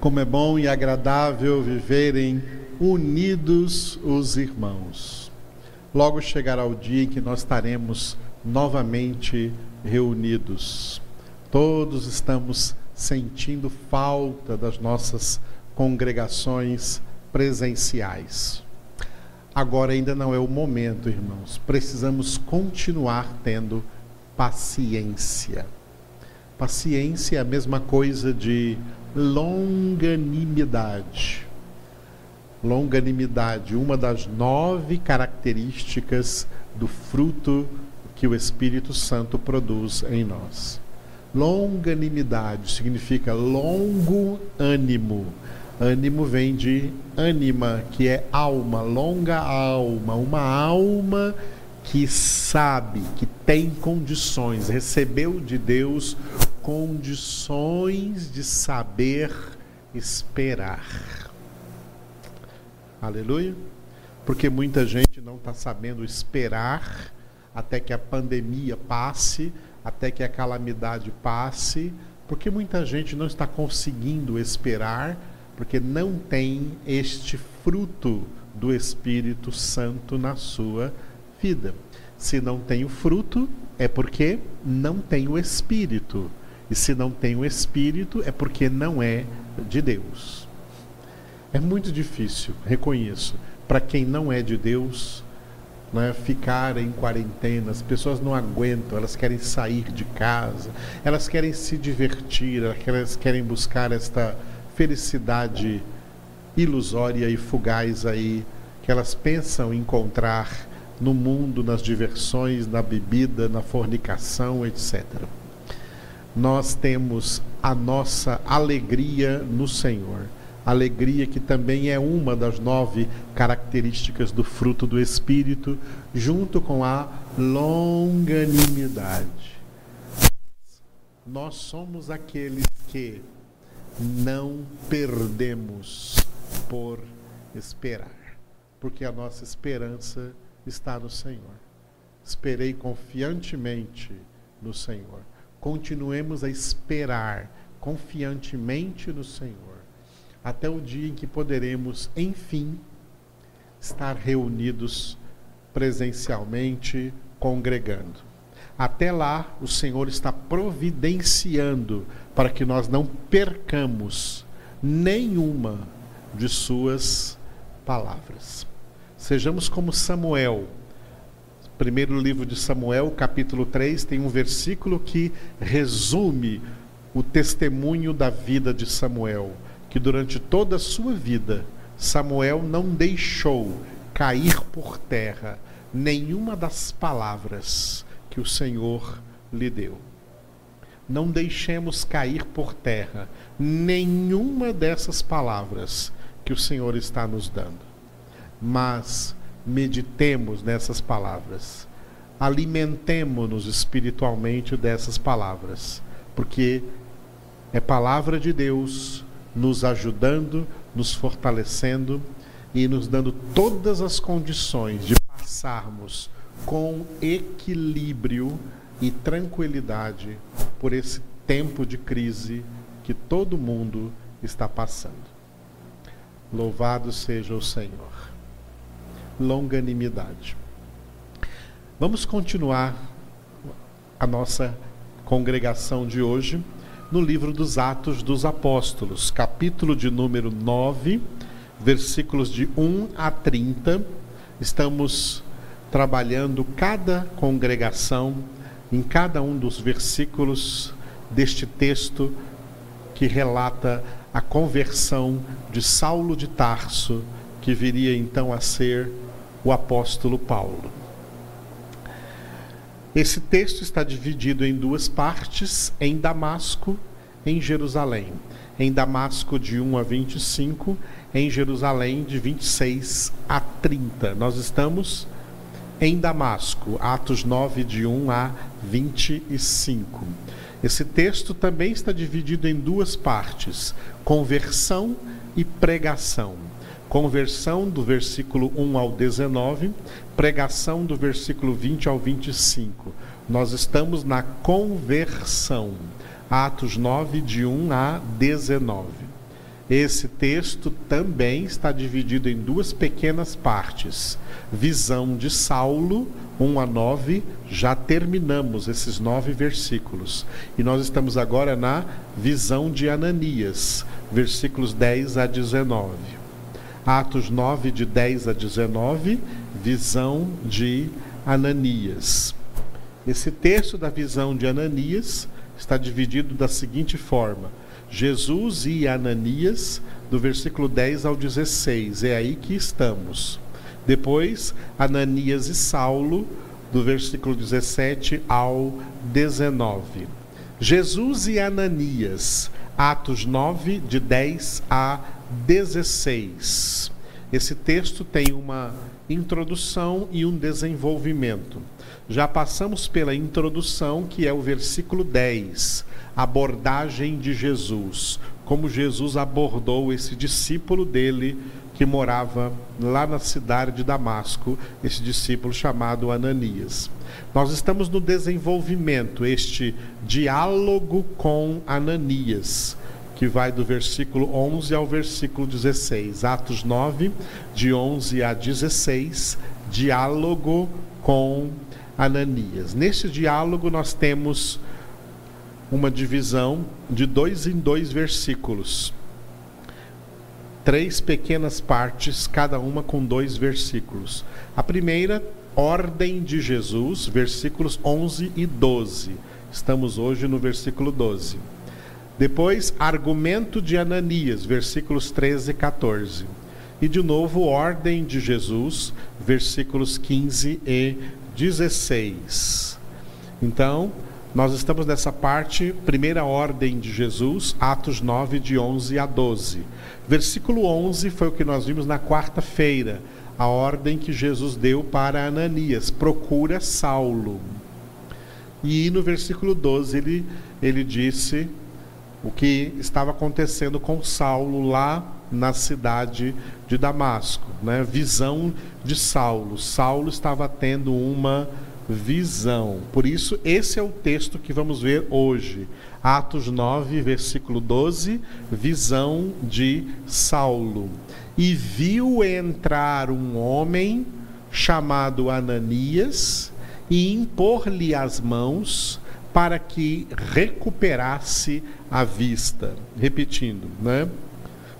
Como é bom e agradável viverem unidos os irmãos. Logo chegará o dia em que nós estaremos novamente reunidos. Todos estamos sentindo falta das nossas congregações presenciais. Agora ainda não é o momento, irmãos. Precisamos continuar tendo paciência. Paciência é a mesma coisa de longanimidade. Longanimidade, uma das nove características do fruto que o Espírito Santo produz em nós. Longanimidade significa longo ânimo. Ânimo vem de ânima, que é alma, longa alma, uma alma que sabe, que tem condições, recebeu de Deus condições de saber esperar. Aleluia. Porque muita gente não está sabendo esperar até que a pandemia passe, até que a calamidade passe, porque muita gente não está conseguindo esperar, porque não tem este fruto do Espírito Santo na sua vida. Se não tem o fruto, é porque não tem o Espírito. E se não tem o Espírito, é porque não é de Deus. É muito difícil, reconheço, para quem não é de Deus, né, ficar em quarentena. As pessoas não aguentam, elas querem sair de casa, elas querem se divertir, elas querem buscar esta felicidade ilusória e fugaz aí que elas pensam encontrar no mundo, nas diversões, na bebida, na fornicação, etc nós temos a nossa alegria no Senhor. Alegria que também é uma das nove características do fruto do Espírito, junto com a longanimidade. Nós somos aqueles que não perdemos por esperar, porque a nossa esperança está no Senhor. Esperei confiantemente no Senhor continuemos a esperar confiantemente no Senhor, até o dia em que poderemos, enfim, estar reunidos presencialmente, congregando. Até lá, o Senhor está providenciando para que nós não percamos nenhuma de Suas palavras. Sejamos como Samuel primeiro livro de Samuel, capítulo 3, tem um versículo que resume o testemunho da vida de Samuel, que durante toda a sua vida, Samuel não deixou cair por terra nenhuma das palavras que o Senhor lhe deu. Não deixemos cair por terra nenhuma dessas palavras que o Senhor está nos dando. Mas meditemos nessas palavras. Alimentemo-nos espiritualmente dessas palavras, porque é palavra de Deus nos ajudando, nos fortalecendo e nos dando todas as condições de passarmos com equilíbrio e tranquilidade por esse tempo de crise que todo mundo está passando. Louvado seja o Senhor longanimidade. Vamos continuar a nossa congregação de hoje no livro dos Atos dos Apóstolos, capítulo de número 9, versículos de 1 a 30. Estamos trabalhando cada congregação em cada um dos versículos deste texto que relata a conversão de Saulo de Tarso, que viria então a ser o apóstolo Paulo. Esse texto está dividido em duas partes, em Damasco, em Jerusalém. Em Damasco, de 1 a 25, em Jerusalém, de 26 a 30. Nós estamos em Damasco, Atos 9, de 1 a 25. Esse texto também está dividido em duas partes: conversão e pregação conversão do versículo 1 ao 19, pregação do versículo 20 ao 25. Nós estamos na conversão. Atos 9, de 1 a 19. esse texto também está dividido em duas pequenas partes. Visão de Saulo, 1 a 9, já terminamos esses nove versículos. E nós estamos agora na visão de Ananias, versículos 10 a 19. Atos 9, de 10 a 19, visão de Ananias. Esse texto da visão de Ananias está dividido da seguinte forma: Jesus e Ananias, do versículo 10 ao 16, é aí que estamos. Depois, Ananias e Saulo, do versículo 17 ao 19. Jesus e Ananias, Atos 9, de 10 a 16. Esse texto tem uma introdução e um desenvolvimento. Já passamos pela introdução, que é o versículo 10, abordagem de Jesus, como Jesus abordou esse discípulo dele que morava lá na cidade de Damasco, esse discípulo chamado Ananias. Nós estamos no desenvolvimento, este diálogo com Ananias, que vai do versículo 11 ao versículo 16. Atos 9, de 11 a 16, diálogo com Ananias. Neste diálogo nós temos uma divisão de dois em dois versículos. Três pequenas partes, cada uma com dois versículos. A primeira, ordem de Jesus, versículos 11 e 12. Estamos hoje no versículo 12. Depois, argumento de Ananias, versículos 13 e 14. E de novo, ordem de Jesus, versículos 15 e 16. Então, nós estamos nessa parte, primeira ordem de Jesus, Atos 9, de 11 a 12. Versículo 11 foi o que nós vimos na quarta-feira, a ordem que Jesus deu para Ananias: procura Saulo. E no versículo 12 ele, ele disse o que estava acontecendo com Saulo lá na cidade de Damasco, né? Visão de Saulo. Saulo estava tendo uma visão. Por isso, esse é o texto que vamos ver hoje. Atos 9, versículo 12, visão de Saulo. E viu entrar um homem chamado Ananias e impor-lhe as mãos para que recuperasse a vista. Repetindo, né?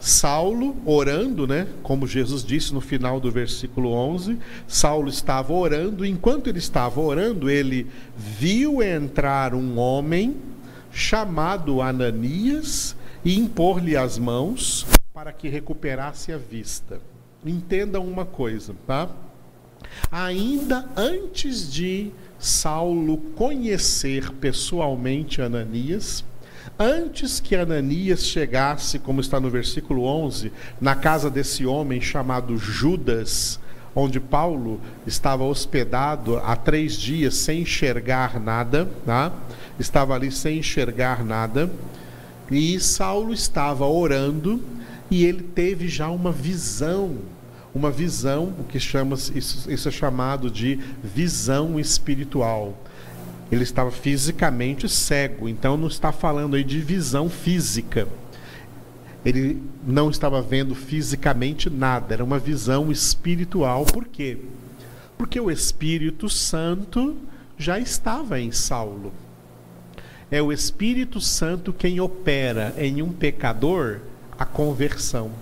Saulo orando, né? Como Jesus disse no final do versículo 11, Saulo estava orando, enquanto ele estava orando, ele viu entrar um homem chamado Ananias e impor-lhe as mãos para que recuperasse a vista. Entendam uma coisa, tá? Ainda antes de Saulo conhecer pessoalmente Ananias, Antes que Ananias chegasse, como está no versículo 11, na casa desse homem chamado Judas, onde Paulo estava hospedado há três dias sem enxergar nada, tá? estava ali sem enxergar nada, e Saulo estava orando e ele teve já uma visão, uma visão, o que chama isso, isso é chamado de visão espiritual ele estava fisicamente cego, então não está falando aí de visão física. Ele não estava vendo fisicamente nada, era uma visão espiritual. Por quê? Porque o Espírito Santo já estava em Saulo. É o Espírito Santo quem opera em um pecador a conversão.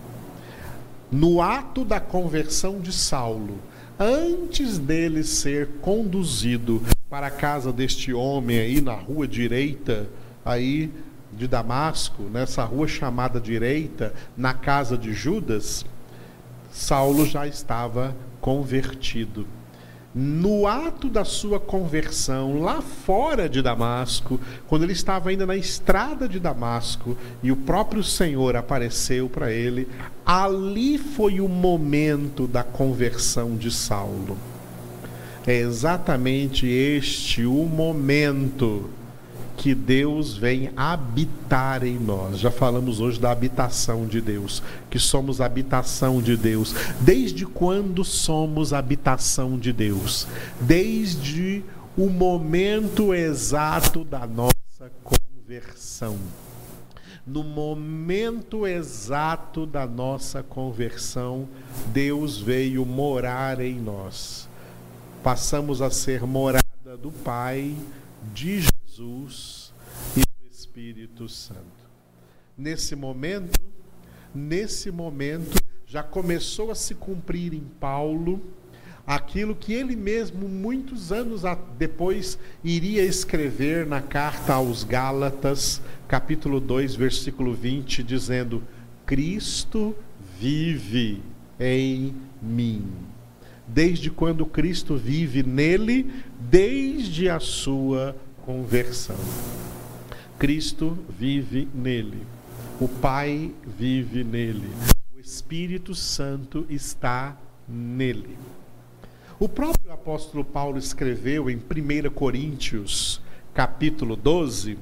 No ato da conversão de Saulo, antes dele ser conduzido para a casa deste homem aí na rua direita, aí de Damasco, nessa rua chamada direita, na casa de Judas, Saulo já estava convertido. No ato da sua conversão, lá fora de Damasco, quando ele estava ainda na estrada de Damasco e o próprio Senhor apareceu para ele, ali foi o momento da conversão de Saulo. É exatamente este o momento que Deus vem habitar em nós. Já falamos hoje da habitação de Deus, que somos habitação de Deus. Desde quando somos habitação de Deus? Desde o momento exato da nossa conversão. no momento exato da nossa conversão, Deus veio morar em nós. Passamos a ser morada do Pai, de Jesus e do Espírito Santo. Nesse momento, nesse momento, já começou a se cumprir em Paulo aquilo que ele mesmo, muitos anos depois, iria escrever na carta aos Gálatas, capítulo 2, versículo 20, dizendo: Cristo vive em mim. Desde quando Cristo vive nele, desde a sua conversão. Cristo vive nele. O Pai vive nele. O Espírito Santo está nele. O próprio apóstolo Paulo escreveu em 1 Coríntios, capítulo 12,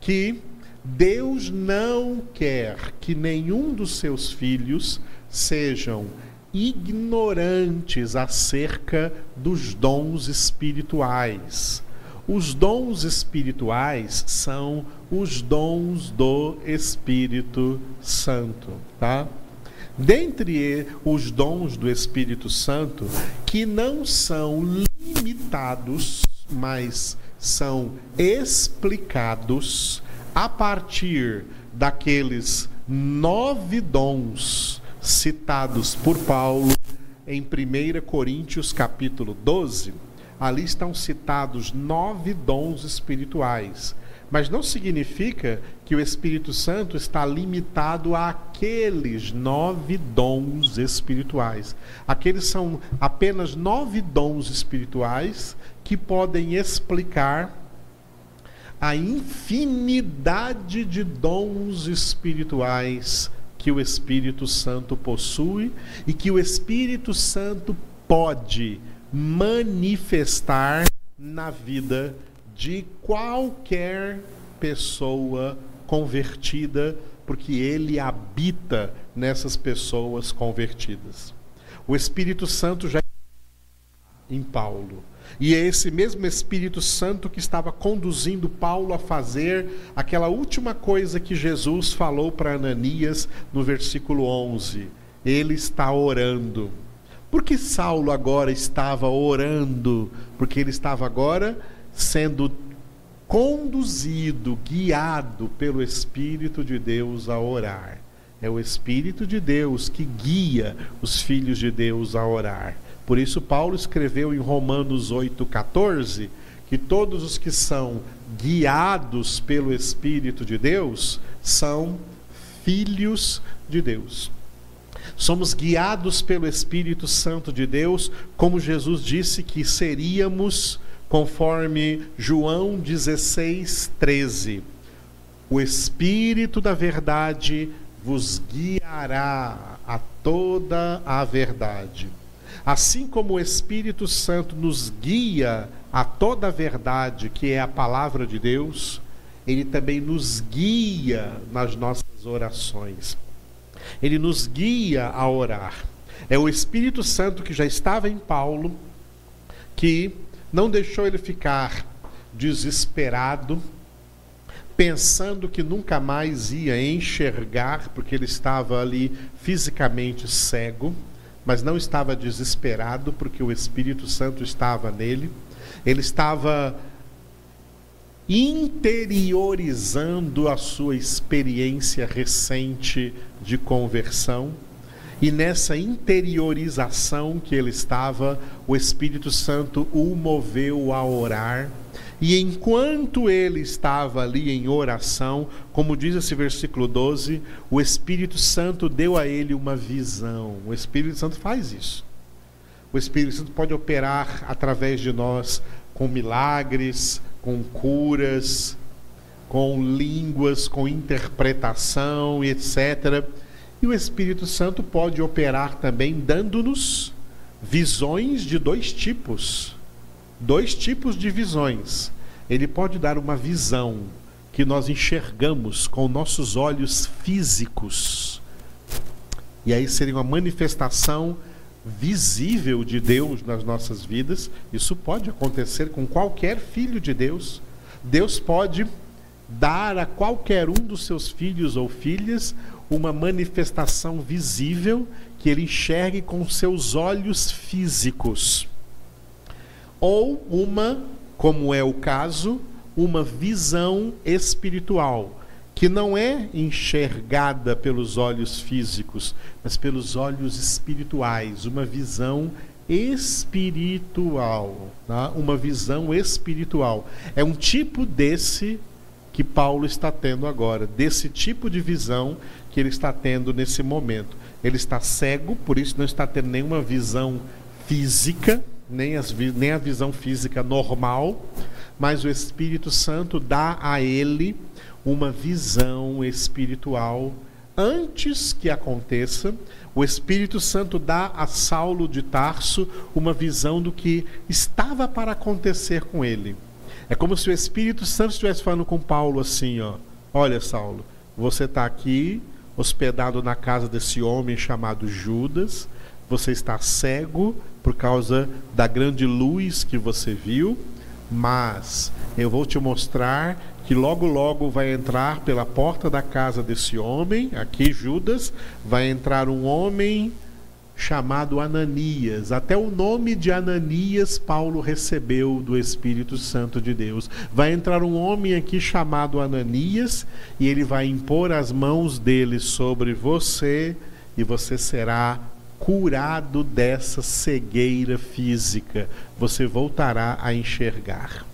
que Deus não quer que nenhum dos seus filhos sejam ignorantes acerca dos dons espirituais. Os dons espirituais são os dons do Espírito Santo, tá? Dentre os dons do Espírito Santo, que não são limitados, mas são explicados a partir daqueles nove dons citados por Paulo em 1 Coríntios capítulo 12. Ali estão citados nove dons espirituais mas não significa que o Espírito Santo está limitado àqueles nove dons espirituais. Aqueles são apenas nove dons espirituais que podem explicar a infinidade de dons espirituais que o Espírito Santo possui e que o Espírito Santo pode manifestar na vida de qualquer pessoa convertida, porque ele habita nessas pessoas convertidas. O Espírito Santo já em Paulo. E é esse mesmo Espírito Santo que estava conduzindo Paulo a fazer aquela última coisa que Jesus falou para Ananias no versículo 11. Ele está orando. Por que Saulo agora estava orando? Porque ele estava agora sendo conduzido, guiado pelo Espírito de Deus a orar. É o Espírito de Deus que guia os filhos de Deus a orar. Por isso, Paulo escreveu em Romanos 8,14 que todos os que são guiados pelo Espírito de Deus são filhos de Deus. Somos guiados pelo Espírito Santo de Deus, como Jesus disse que seríamos conforme João 16, 13. O Espírito da Verdade vos guiará a toda a verdade. Assim como o Espírito Santo nos guia a toda a verdade, que é a palavra de Deus, ele também nos guia nas nossas orações. Ele nos guia a orar. É o Espírito Santo que já estava em Paulo, que não deixou ele ficar desesperado, pensando que nunca mais ia enxergar, porque ele estava ali fisicamente cego, mas não estava desesperado, porque o Espírito Santo estava nele. Ele estava interiorizando a sua experiência recente de conversão e nessa interiorização que ele estava, o Espírito Santo o moveu a orar. E enquanto ele estava ali em oração, como diz esse versículo 12, o Espírito Santo deu a ele uma visão. O Espírito Santo faz isso. O Espírito Santo pode operar através de nós com milagres, com curas, com línguas, com interpretação, etc. E o Espírito Santo pode operar também dando-nos visões de dois tipos. Dois tipos de visões. Ele pode dar uma visão que nós enxergamos com nossos olhos físicos. E aí seria uma manifestação visível de Deus nas nossas vidas. Isso pode acontecer com qualquer filho de Deus. Deus pode dar a qualquer um dos seus filhos ou filhas uma manifestação visível que ele enxergue com seus olhos físicos. Ou uma, como é o caso, uma visão espiritual, que não é enxergada pelos olhos físicos, mas pelos olhos espirituais, uma visão espiritual, tá? uma visão espiritual. É um tipo desse que Paulo está tendo agora, desse tipo de visão que ele está tendo nesse momento. Ele está cego, por isso não está tendo nenhuma visão física, nem, as, nem a visão física normal, mas o Espírito Santo dá a ele uma visão espiritual antes que aconteça. O Espírito Santo dá a Saulo de Tarso uma visão do que estava para acontecer com ele. É como se o Espírito Santo estivesse falando com Paulo assim, ó: "Olha, Saulo, você está aqui hospedado na casa desse homem chamado Judas. Você está cego por causa da grande luz que você viu, mas eu vou te mostrar que logo logo vai entrar pela porta da casa desse homem, aqui Judas, vai entrar um homem chamado Ananias. Até o nome de Ananias Paulo recebeu do Espírito Santo de Deus. Vai entrar um homem aqui chamado Ananias e ele vai impor as mãos dele sobre você e você será curado dessa cegueira física. Você voltará a enxergar.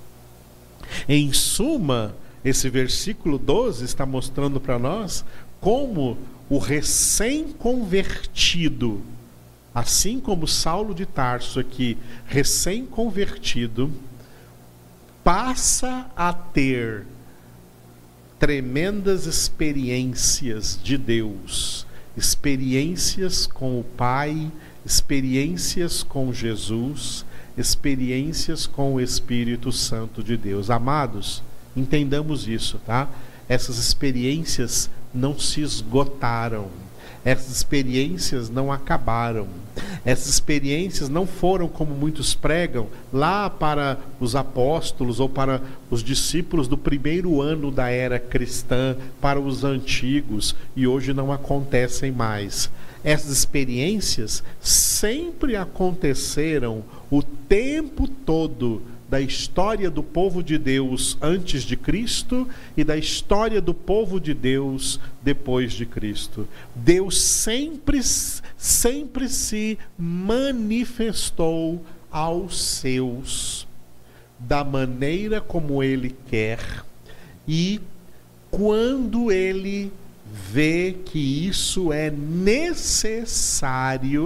Em suma, esse versículo 12 está mostrando para nós como o recém-convertido Assim como Saulo de Tarso aqui, recém-convertido, passa a ter tremendas experiências de Deus, experiências com o Pai, experiências com Jesus, experiências com o Espírito Santo de Deus. Amados, entendamos isso, tá? Essas experiências não se esgotaram essas experiências não acabaram. Essas experiências não foram, como muitos pregam, lá para os apóstolos ou para os discípulos do primeiro ano da era cristã, para os antigos, e hoje não acontecem mais. Essas experiências sempre aconteceram o tempo todo da história do povo de Deus antes de Cristo e da história do povo de Deus depois de Cristo. Deus sempre, sempre se manifestou aos seus da maneira como ele quer e quando ele vê que isso é necessário,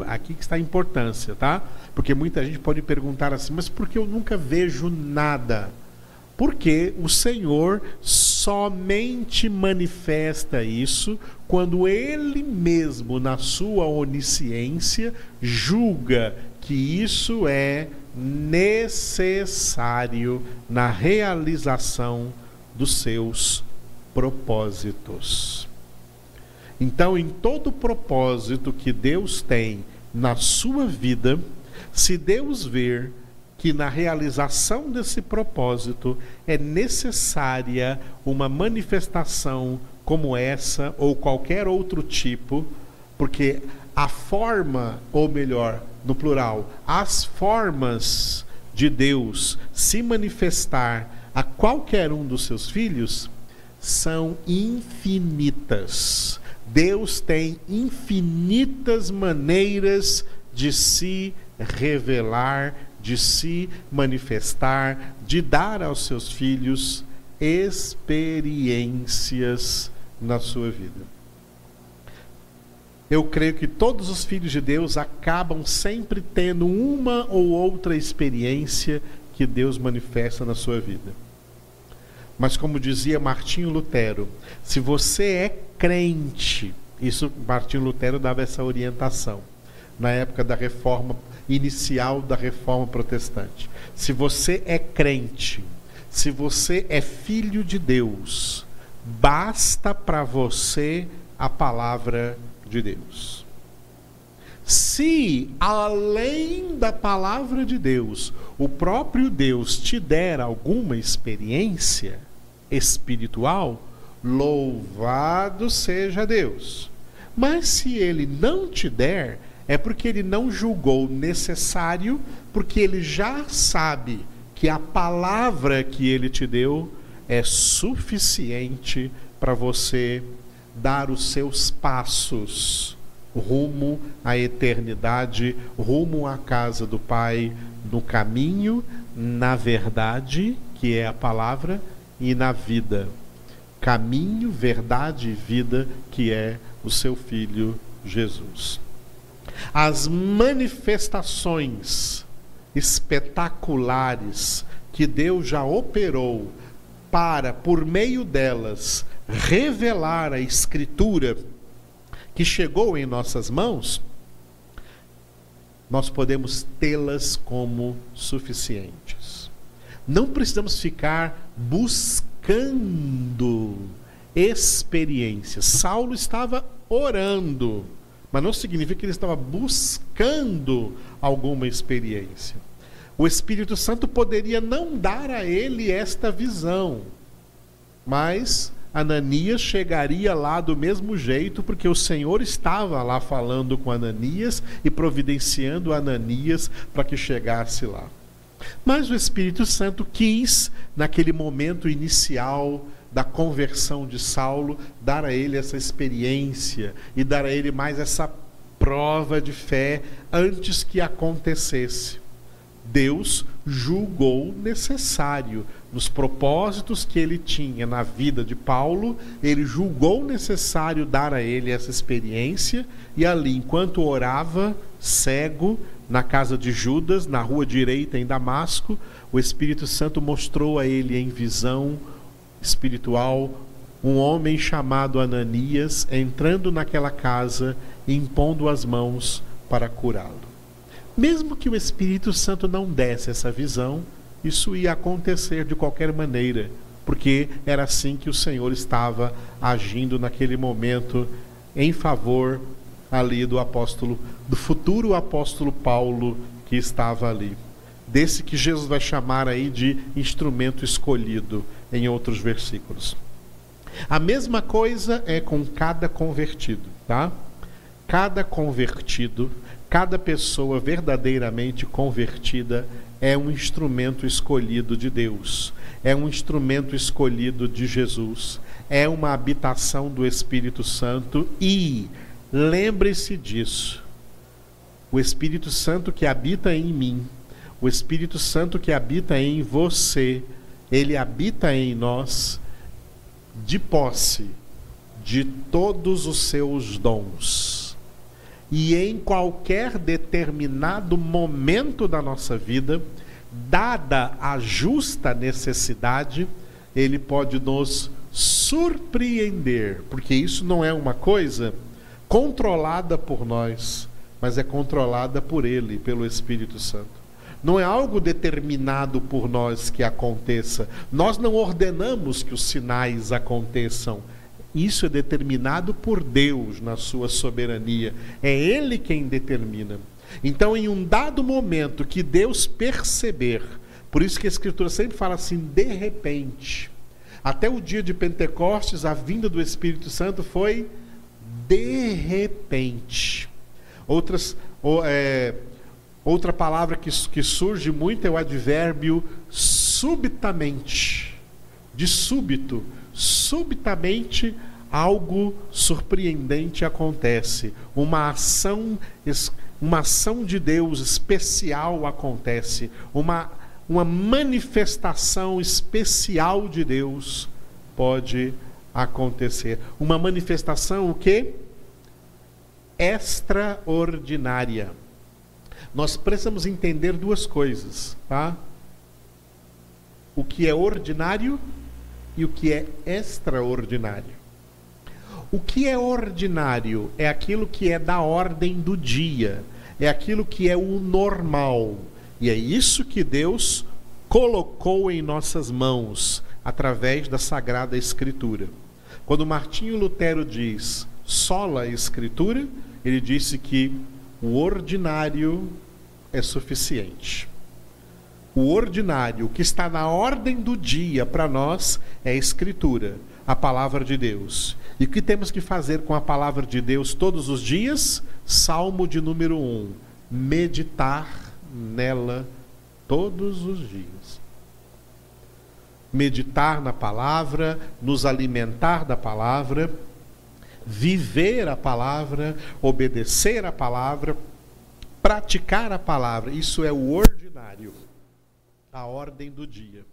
aqui que está a importância, tá? Porque muita gente pode perguntar assim, mas por que eu nunca vejo nada? Porque o Senhor somente manifesta isso quando Ele mesmo, na sua onisciência, julga que isso é necessário na realização dos seus propósitos. Então, em todo propósito que Deus tem na sua vida, se Deus ver que na realização desse propósito é necessária uma manifestação como essa ou qualquer outro tipo, porque a forma, ou melhor, no plural, as formas de Deus se manifestar a qualquer um dos seus filhos são infinitas. Deus tem infinitas maneiras de se revelar, de se manifestar, de dar aos seus filhos experiências na sua vida. Eu creio que todos os filhos de Deus acabam sempre tendo uma ou outra experiência que Deus manifesta na sua vida. Mas como dizia Martinho Lutero, se você é crente, isso Martinho Lutero dava essa orientação na época da reforma inicial da reforma protestante. Se você é crente, se você é filho de Deus, basta para você a palavra de Deus. Se, além da palavra de Deus, o próprio Deus te der alguma experiência, espiritual, louvado seja Deus. Mas se ele não te der, é porque ele não julgou necessário, porque ele já sabe que a palavra que ele te deu é suficiente para você dar os seus passos rumo à eternidade, rumo à casa do Pai, no caminho, na verdade, que é a palavra, e na vida. Caminho, verdade e vida, que é o seu Filho Jesus. As manifestações espetaculares que Deus já operou para, por meio delas, revelar a Escritura que chegou em nossas mãos, nós podemos tê-las como suficientes. Não precisamos ficar buscando experiências. Saulo estava orando, mas não significa que ele estava buscando alguma experiência. O Espírito Santo poderia não dar a ele esta visão, mas Ananias chegaria lá do mesmo jeito, porque o Senhor estava lá falando com Ananias e providenciando Ananias para que chegasse lá. Mas o Espírito Santo quis, naquele momento inicial da conversão de Saulo, dar a ele essa experiência e dar a ele mais essa prova de fé antes que acontecesse. Deus julgou necessário nos propósitos que ele tinha na vida de Paulo, ele julgou necessário dar a ele essa experiência e ali, enquanto orava, cego, na casa de Judas, na rua direita em Damasco, o Espírito Santo mostrou a ele em visão espiritual um homem chamado Ananias entrando naquela casa e impondo as mãos para curá-lo. Mesmo que o Espírito Santo não desse essa visão, isso ia acontecer de qualquer maneira, porque era assim que o Senhor estava agindo naquele momento em favor ali do apóstolo, do futuro apóstolo Paulo que estava ali. Desse que Jesus vai chamar aí de instrumento escolhido em outros versículos. A mesma coisa é com cada convertido, tá? Cada convertido Cada pessoa verdadeiramente convertida é um instrumento escolhido de Deus, é um instrumento escolhido de Jesus, é uma habitação do Espírito Santo e lembre-se disso. O Espírito Santo que habita em mim, o Espírito Santo que habita em você, ele habita em nós de posse de todos os seus dons e em qualquer determinado momento da nossa vida, dada a justa necessidade, ele pode nos surpreender, porque isso não é uma coisa controlada por nós, mas é controlada por ele, pelo Espírito Santo. Não é algo determinado por nós que aconteça. Nós não ordenamos que os sinais aconteçam isso é determinado por Deus na sua soberania. É Ele quem determina. Então, em um dado momento que Deus perceber, por isso que a Escritura sempre fala assim, de repente. Até o dia de Pentecostes, a vinda do Espírito Santo foi de repente. Outras, é, outra palavra que, que surge muito é o advérbio subitamente. De súbito subitamente algo surpreendente acontece, uma ação uma ação de Deus especial acontece, uma uma manifestação especial de Deus pode acontecer. Uma manifestação o quê? Extraordinária. Nós precisamos entender duas coisas, tá? O que é ordinário e o que é extraordinário. O que é ordinário é aquilo que é da ordem do dia, é aquilo que é o normal. E é isso que Deus colocou em nossas mãos através da Sagrada Escritura. Quando Martinho Lutero diz sola Escritura, ele disse que o ordinário é suficiente. O ordinário, que está na ordem do dia para nós é a Escritura, a palavra de Deus. E o que temos que fazer com a palavra de Deus todos os dias? Salmo de número 1. Meditar nela todos os dias. Meditar na palavra, nos alimentar da palavra, viver a palavra, obedecer a palavra, praticar a palavra. Isso é o ordinário, a ordem do dia.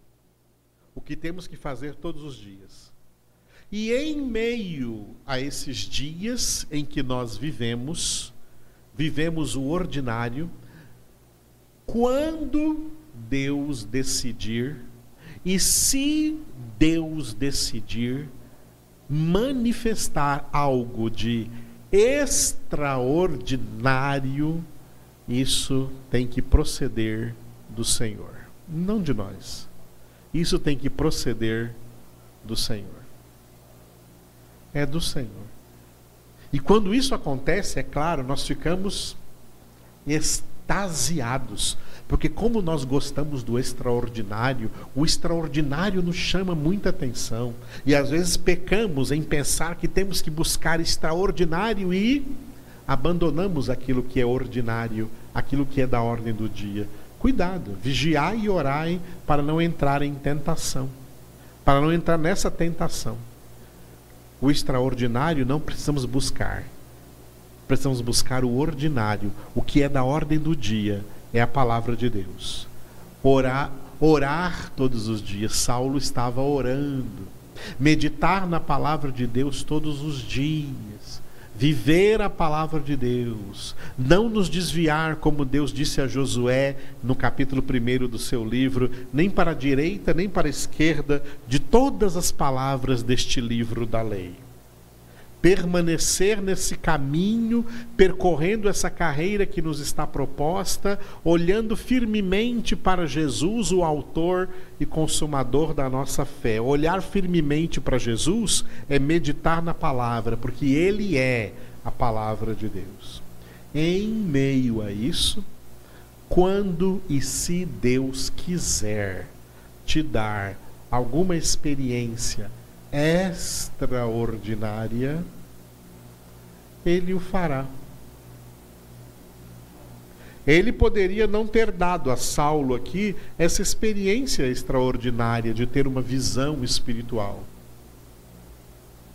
O que temos que fazer todos os dias. E em meio a esses dias em que nós vivemos, vivemos o ordinário, quando Deus decidir, e se Deus decidir manifestar algo de extraordinário, isso tem que proceder do Senhor, não de nós. Isso tem que proceder do Senhor é do Senhor. E quando isso acontece, é claro, nós ficamos extasiados, porque como nós gostamos do extraordinário, o extraordinário nos chama muita atenção. E às vezes pecamos em pensar que temos que buscar extraordinário e abandonamos aquilo que é ordinário, aquilo que é da ordem do dia. Cuidado, vigiai e orai para não entrar em tentação, para não entrar nessa tentação o extraordinário não precisamos buscar. Precisamos buscar o ordinário, o que é da ordem do dia, é a palavra de Deus. Orar, orar todos os dias. Saulo estava orando. Meditar na palavra de Deus todos os dias viver a palavra de Deus, não nos desviar, como Deus disse a Josué no capítulo 1 do seu livro, nem para a direita, nem para a esquerda, de todas as palavras deste livro da lei permanecer nesse caminho, percorrendo essa carreira que nos está proposta, olhando firmemente para Jesus, o Autor e Consumador da nossa fé. Olhar firmemente para Jesus é meditar na palavra, porque Ele é a palavra de Deus. Em meio a isso, quando e se Deus quiser te dar alguma experiência, extraordinária, ele o fará. Ele poderia não ter dado a Saulo aqui essa experiência extraordinária de ter uma visão espiritual.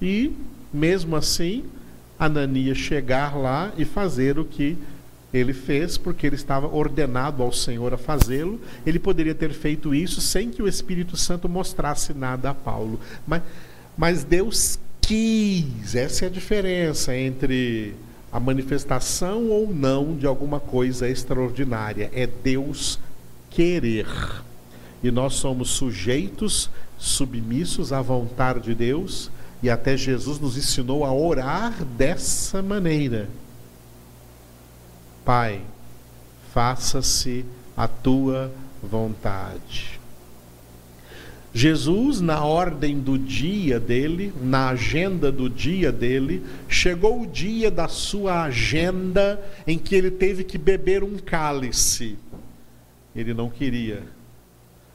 E, mesmo assim, Ananias chegar lá e fazer o que ele fez, porque ele estava ordenado ao Senhor a fazê-lo. Ele poderia ter feito isso sem que o Espírito Santo mostrasse nada a Paulo. Mas mas Deus quis. Essa é a diferença entre a manifestação ou não de alguma coisa extraordinária. É Deus querer. E nós somos sujeitos, submissos à vontade de Deus, e até Jesus nos ensinou a orar dessa maneira. Pai, faça-se a tua vontade. Jesus, na ordem do dia dele, na agenda do dia dele, chegou o dia da sua agenda em que ele teve que beber um cálice. Ele não queria.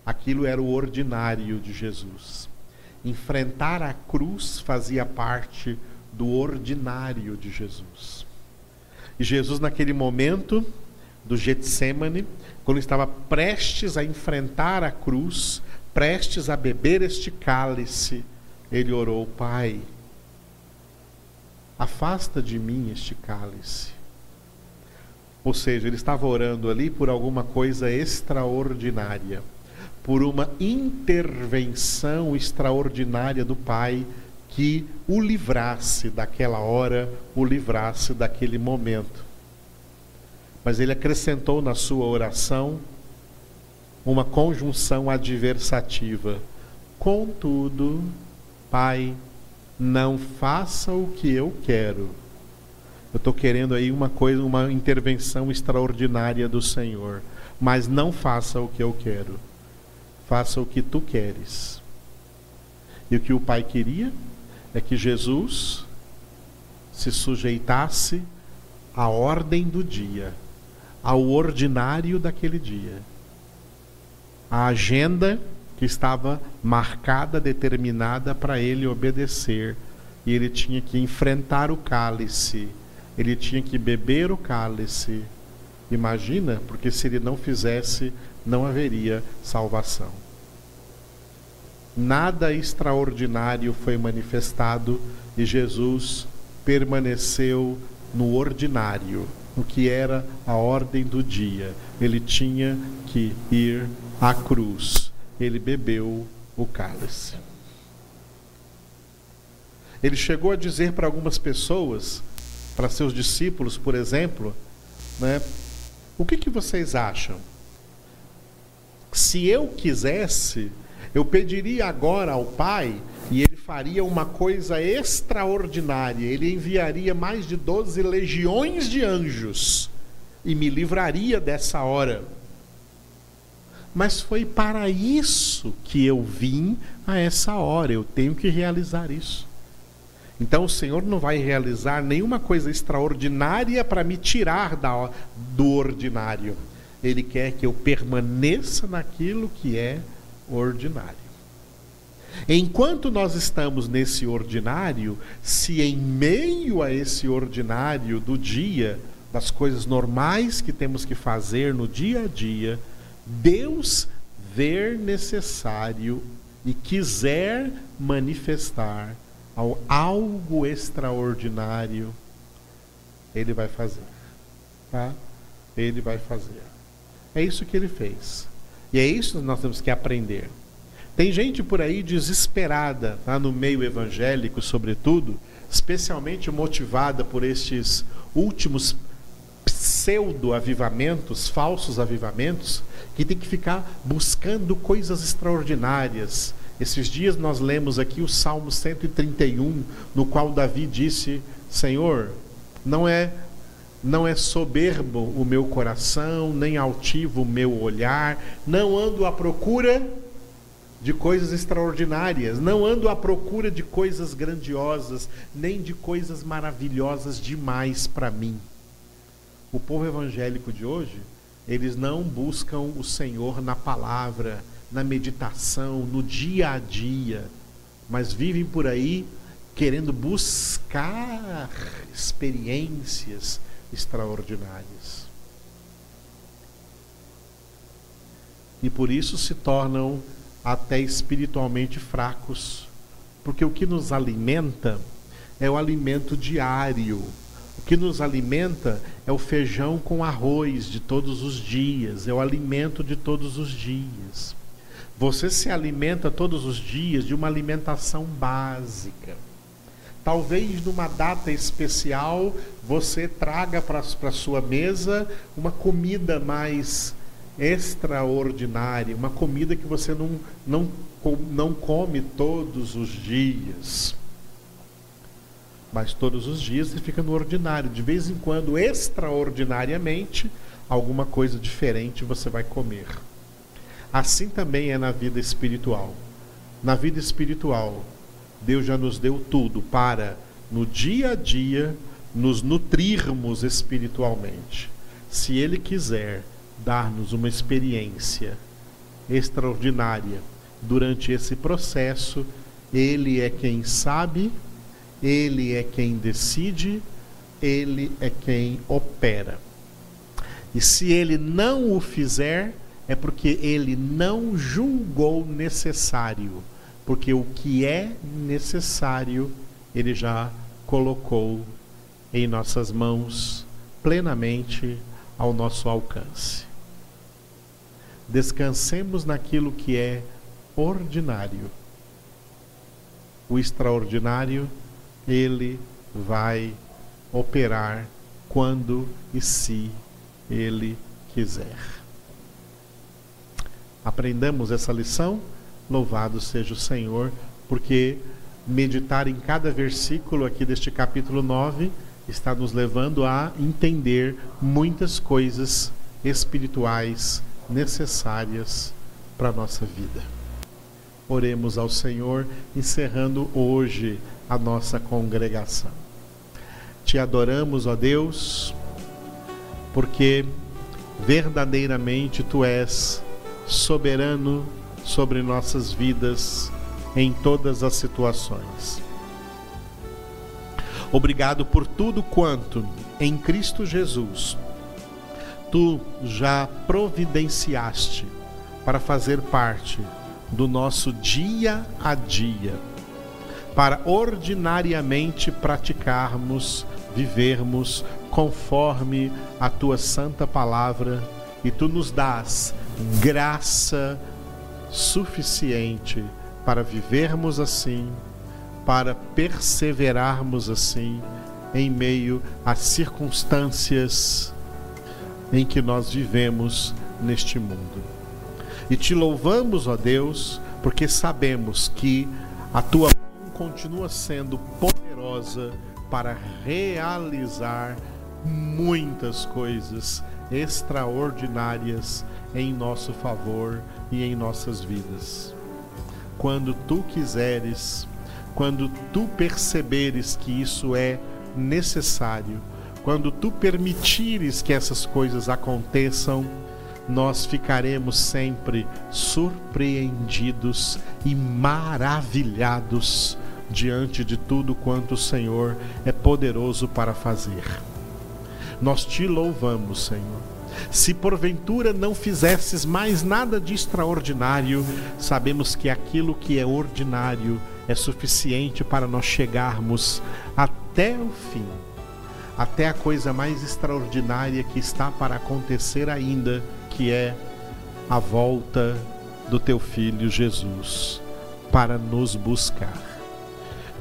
Aquilo era o ordinário de Jesus. Enfrentar a cruz fazia parte do ordinário de Jesus. E Jesus, naquele momento do Getsemane, quando estava prestes a enfrentar a cruz, prestes a beber este cálice, ele orou: Pai, afasta de mim este cálice. Ou seja, ele estava orando ali por alguma coisa extraordinária, por uma intervenção extraordinária do Pai que o livrasse daquela hora, o livrasse daquele momento. Mas ele acrescentou na sua oração uma conjunção adversativa. Contudo, Pai, não faça o que eu quero. Eu estou querendo aí uma coisa, uma intervenção extraordinária do Senhor. Mas não faça o que eu quero. Faça o que tu queres. E o que o Pai queria é que Jesus se sujeitasse à ordem do dia, ao ordinário daquele dia a agenda que estava marcada, determinada para ele obedecer. E ele tinha que enfrentar o cálice, ele tinha que beber o cálice. Imagina, porque se ele não fizesse, não haveria salvação. Nada extraordinário foi manifestado e Jesus permaneceu no ordinário, no que era a ordem do dia. Ele tinha que ir à cruz. Ele bebeu o cálice. Ele chegou a dizer para algumas pessoas, para seus discípulos, por exemplo, né, o que, que vocês acham? Se eu quisesse, eu pediria agora ao Pai e ele faria uma coisa extraordinária. Ele enviaria mais de 12 legiões de anjos e me livraria dessa hora. Mas foi para isso que eu vim a essa hora. Eu tenho que realizar isso. Então o Senhor não vai realizar nenhuma coisa extraordinária para me tirar da, do ordinário. Ele quer que eu permaneça naquilo que é ordinário. Enquanto nós estamos nesse ordinário, se em meio a esse ordinário do dia, das coisas normais que temos que fazer no dia a dia, Deus ver necessário e quiser manifestar algo extraordinário, Ele vai fazer. Tá? Ele vai fazer. É isso que ele fez. E é isso que nós temos que aprender. Tem gente por aí desesperada, tá? no meio evangélico, sobretudo, especialmente motivada por estes últimos pseudo-avivamentos, falsos avivamentos, que tem que ficar buscando coisas extraordinárias. Esses dias nós lemos aqui o Salmo 131, no qual Davi disse: Senhor, não é não é soberbo o meu coração, nem altivo o meu olhar, não ando à procura de coisas extraordinárias, não ando à procura de coisas grandiosas, nem de coisas maravilhosas demais para mim. O povo evangélico de hoje, eles não buscam o Senhor na palavra, na meditação, no dia a dia, mas vivem por aí querendo buscar experiências, extraordinárias. E por isso se tornam até espiritualmente fracos, porque o que nos alimenta é o alimento diário. O que nos alimenta é o feijão com arroz de todos os dias, é o alimento de todos os dias. Você se alimenta todos os dias de uma alimentação básica. Talvez numa data especial você traga para a sua mesa uma comida mais extraordinária, uma comida que você não, não, não come todos os dias. Mas todos os dias você fica no ordinário. De vez em quando, extraordinariamente, alguma coisa diferente você vai comer. Assim também é na vida espiritual. Na vida espiritual, Deus já nos deu tudo para, no dia a dia, nos nutrirmos espiritualmente. Se Ele quiser dar-nos uma experiência extraordinária durante esse processo, Ele é quem sabe, Ele é quem decide, Ele é quem opera. E se Ele não o fizer, é porque Ele não julgou necessário porque o que é necessário ele já colocou em nossas mãos plenamente ao nosso alcance. Descansemos naquilo que é ordinário. O extraordinário, ele vai operar quando e se ele quiser. Aprendamos essa lição? Louvado seja o Senhor, porque meditar em cada versículo aqui deste capítulo 9 está nos levando a entender muitas coisas espirituais necessárias para a nossa vida. Oremos ao Senhor, encerrando hoje a nossa congregação. Te adoramos, ó Deus, porque verdadeiramente tu és soberano sobre nossas vidas em todas as situações. Obrigado por tudo quanto em Cristo Jesus tu já providenciaste para fazer parte do nosso dia a dia, para ordinariamente praticarmos, vivermos conforme a tua santa palavra e tu nos dás graça suficiente para vivermos assim, para perseverarmos assim em meio às circunstâncias em que nós vivemos neste mundo. E te louvamos, ó Deus, porque sabemos que a tua continua sendo poderosa para realizar muitas coisas extraordinárias em nosso favor e em nossas vidas. Quando tu quiseres, quando tu perceberes que isso é necessário, quando tu permitires que essas coisas aconteçam, nós ficaremos sempre surpreendidos e maravilhados diante de tudo quanto o Senhor é poderoso para fazer. Nós te louvamos, Senhor. Se porventura não fizesses mais nada de extraordinário, sabemos que aquilo que é ordinário é suficiente para nós chegarmos até o fim até a coisa mais extraordinária que está para acontecer ainda, que é a volta do teu filho Jesus para nos buscar.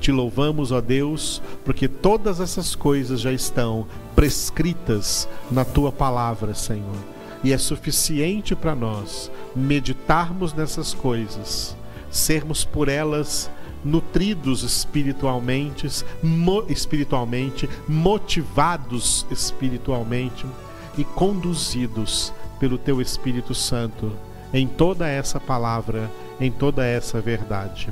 Te louvamos, ó Deus, porque todas essas coisas já estão prescritas na tua palavra, Senhor. E é suficiente para nós meditarmos nessas coisas, sermos por elas nutridos espiritualmente, mo, espiritualmente, motivados espiritualmente e conduzidos pelo teu Espírito Santo em toda essa palavra, em toda essa verdade.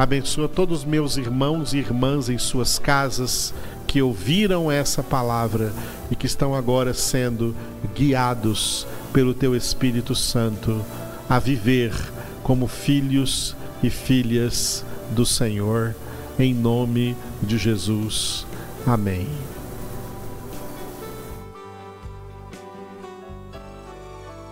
Abençoa todos os meus irmãos e irmãs em suas casas que ouviram essa palavra e que estão agora sendo guiados pelo teu Espírito Santo a viver como filhos e filhas do Senhor, em nome de Jesus. Amém.